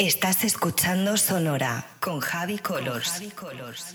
Estás escuchando Sonora con Javi Colors. Javi Colors.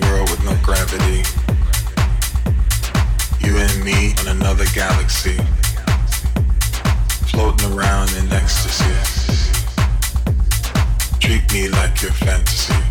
girl with no gravity. You and me in another galaxy. Floating around in ecstasy. Treat me like your fantasy.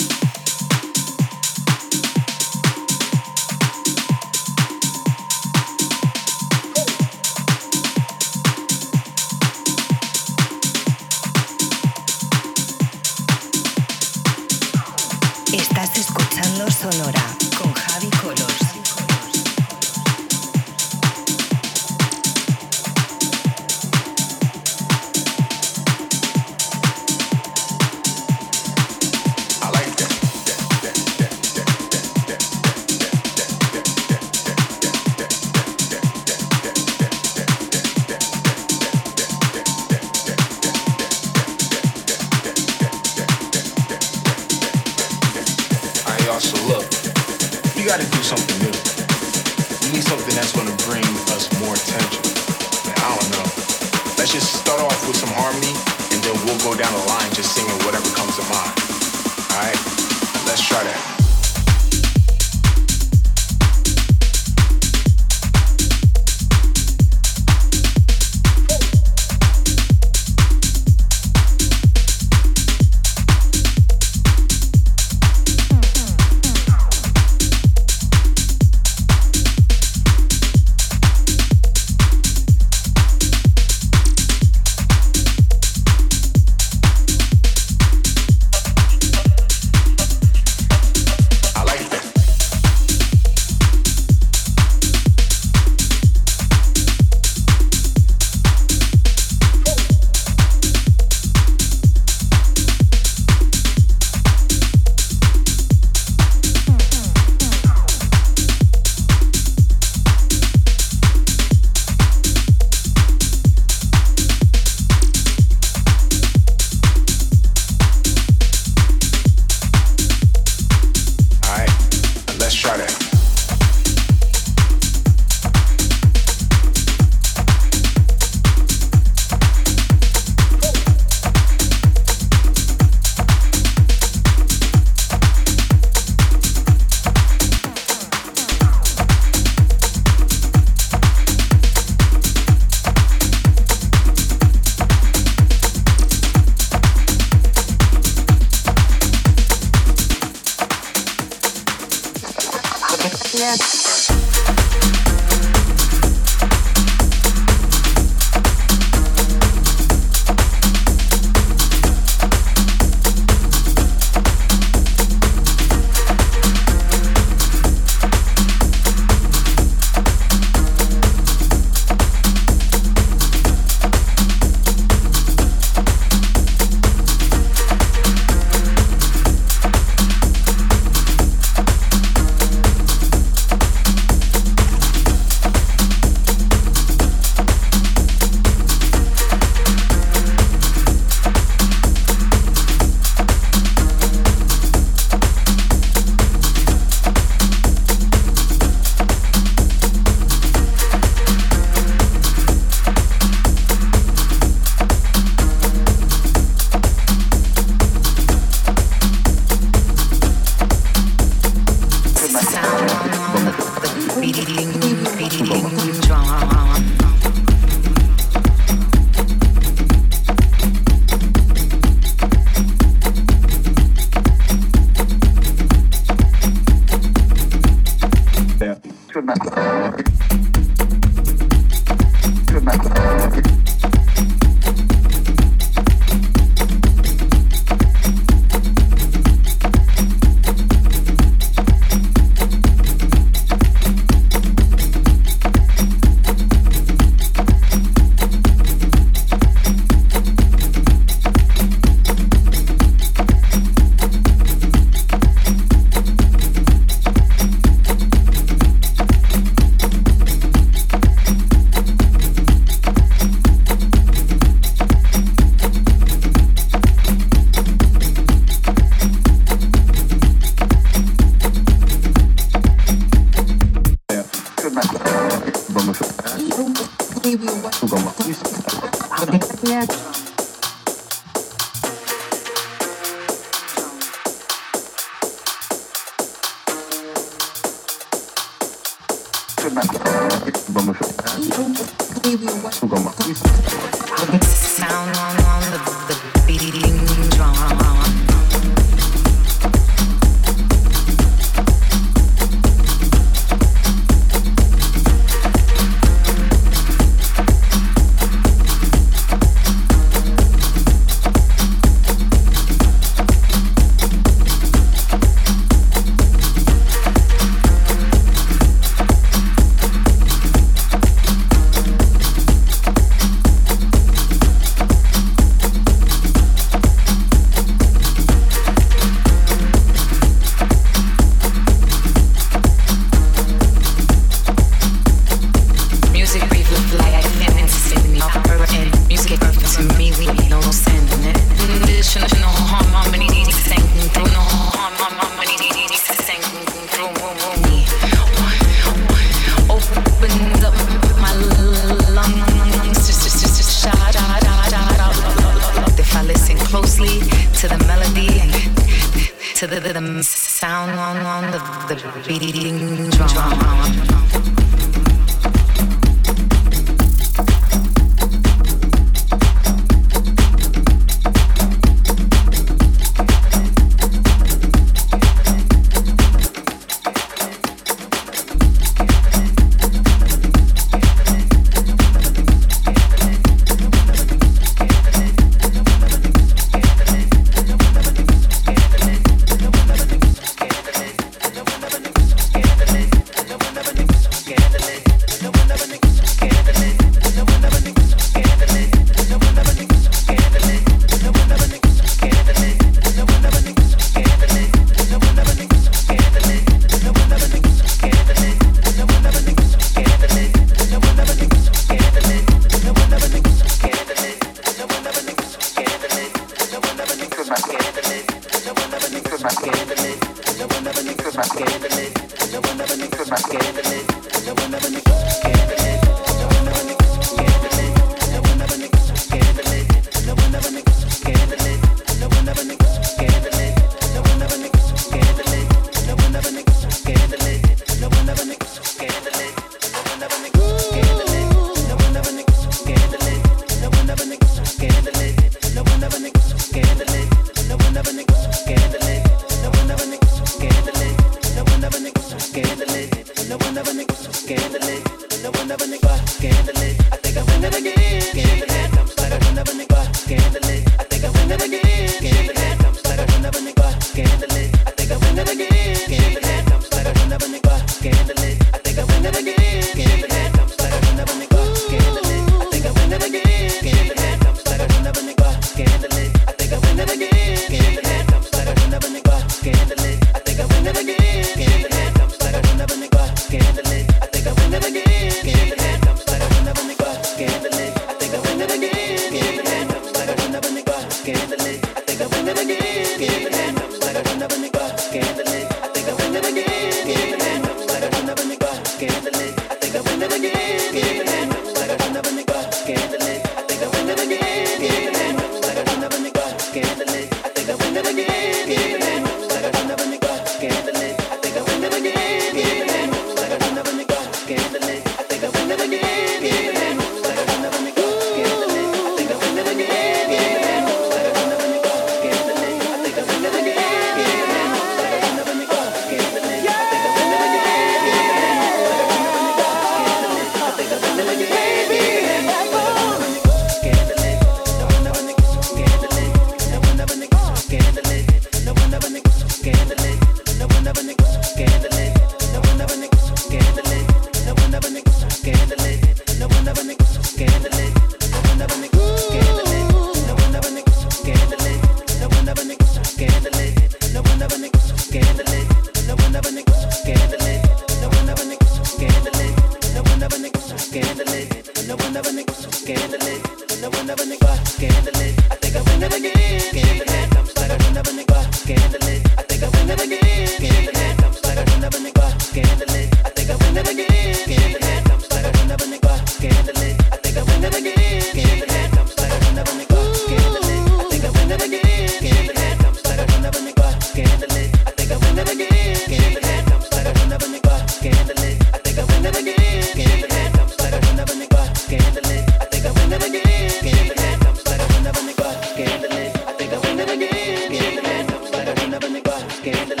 can't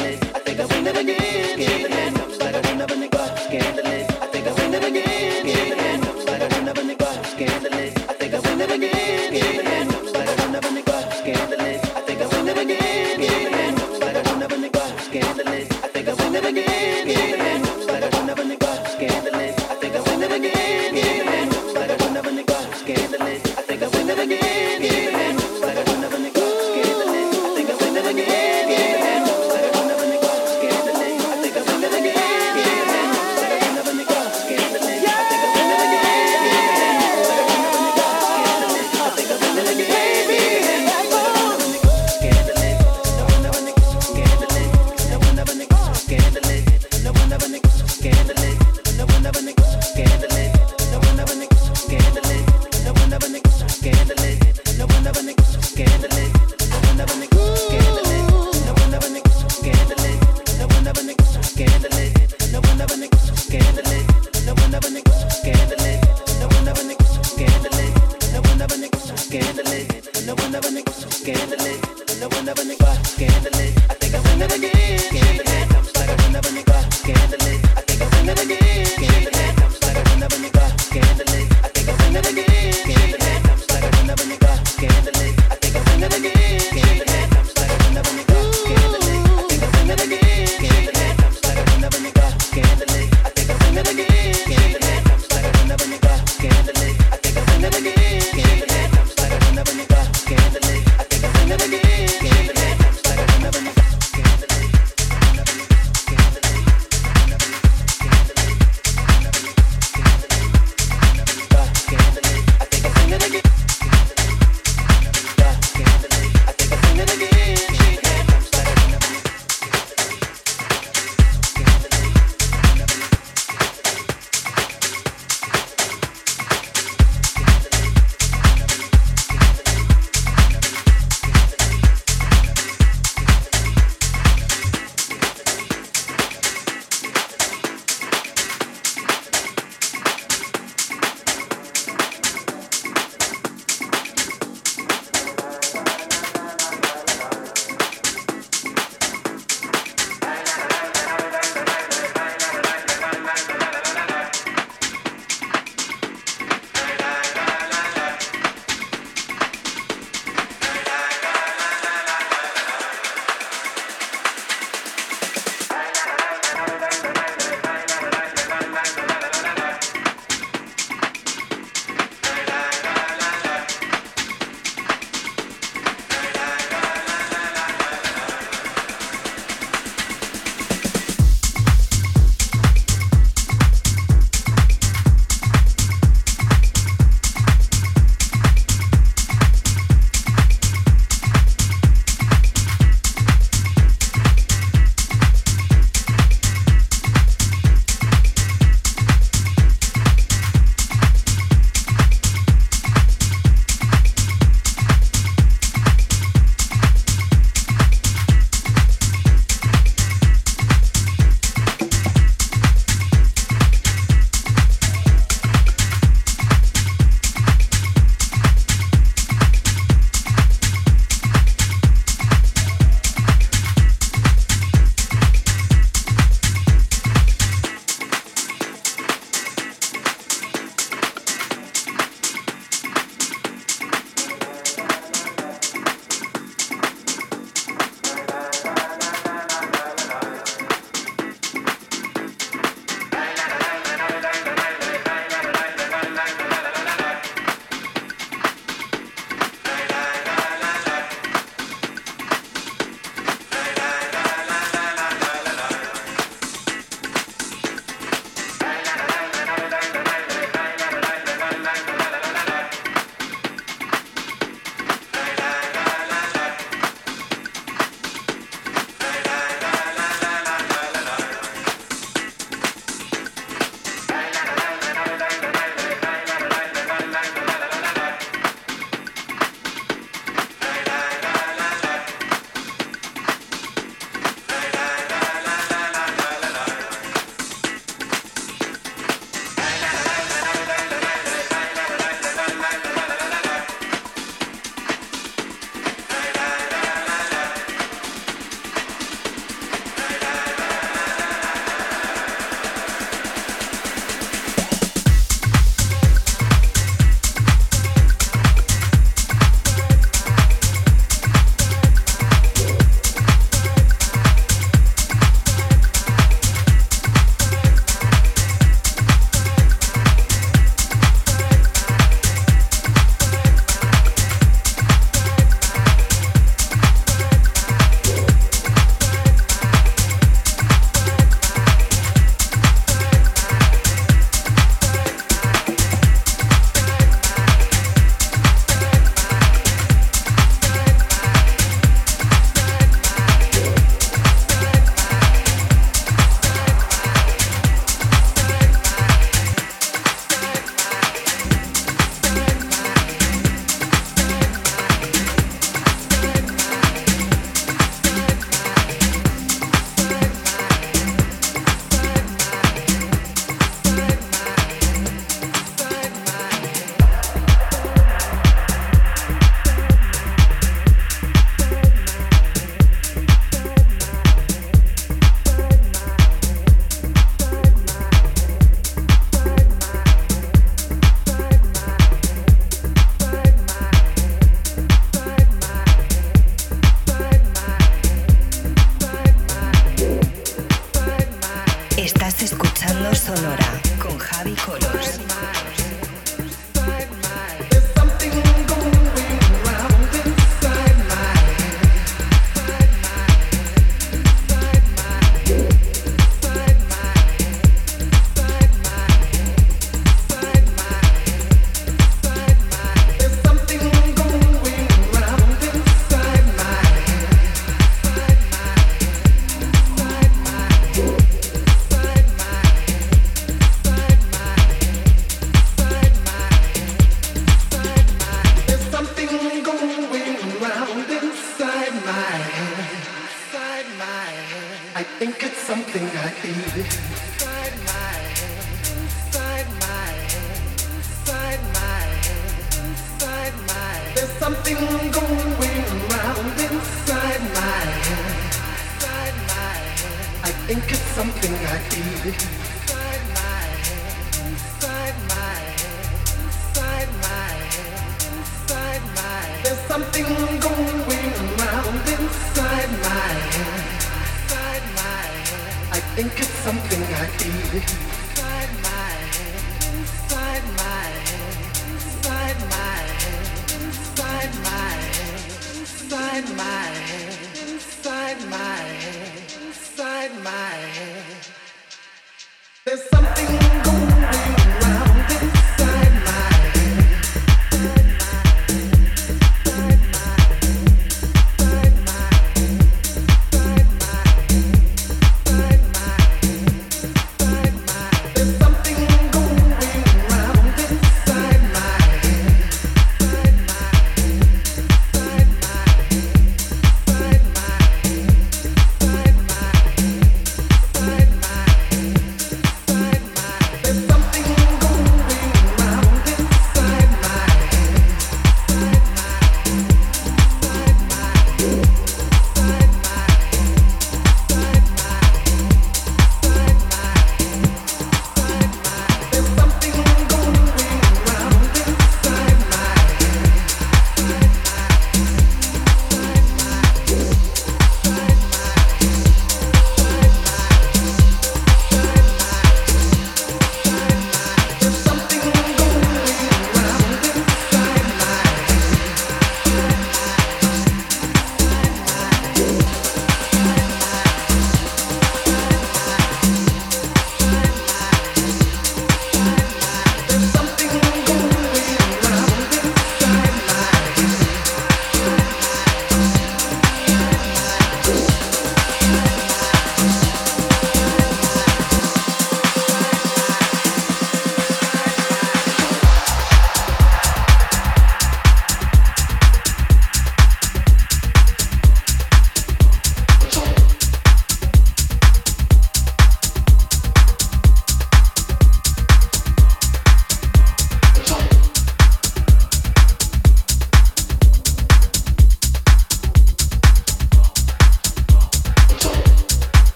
Sonora con Javi Colos.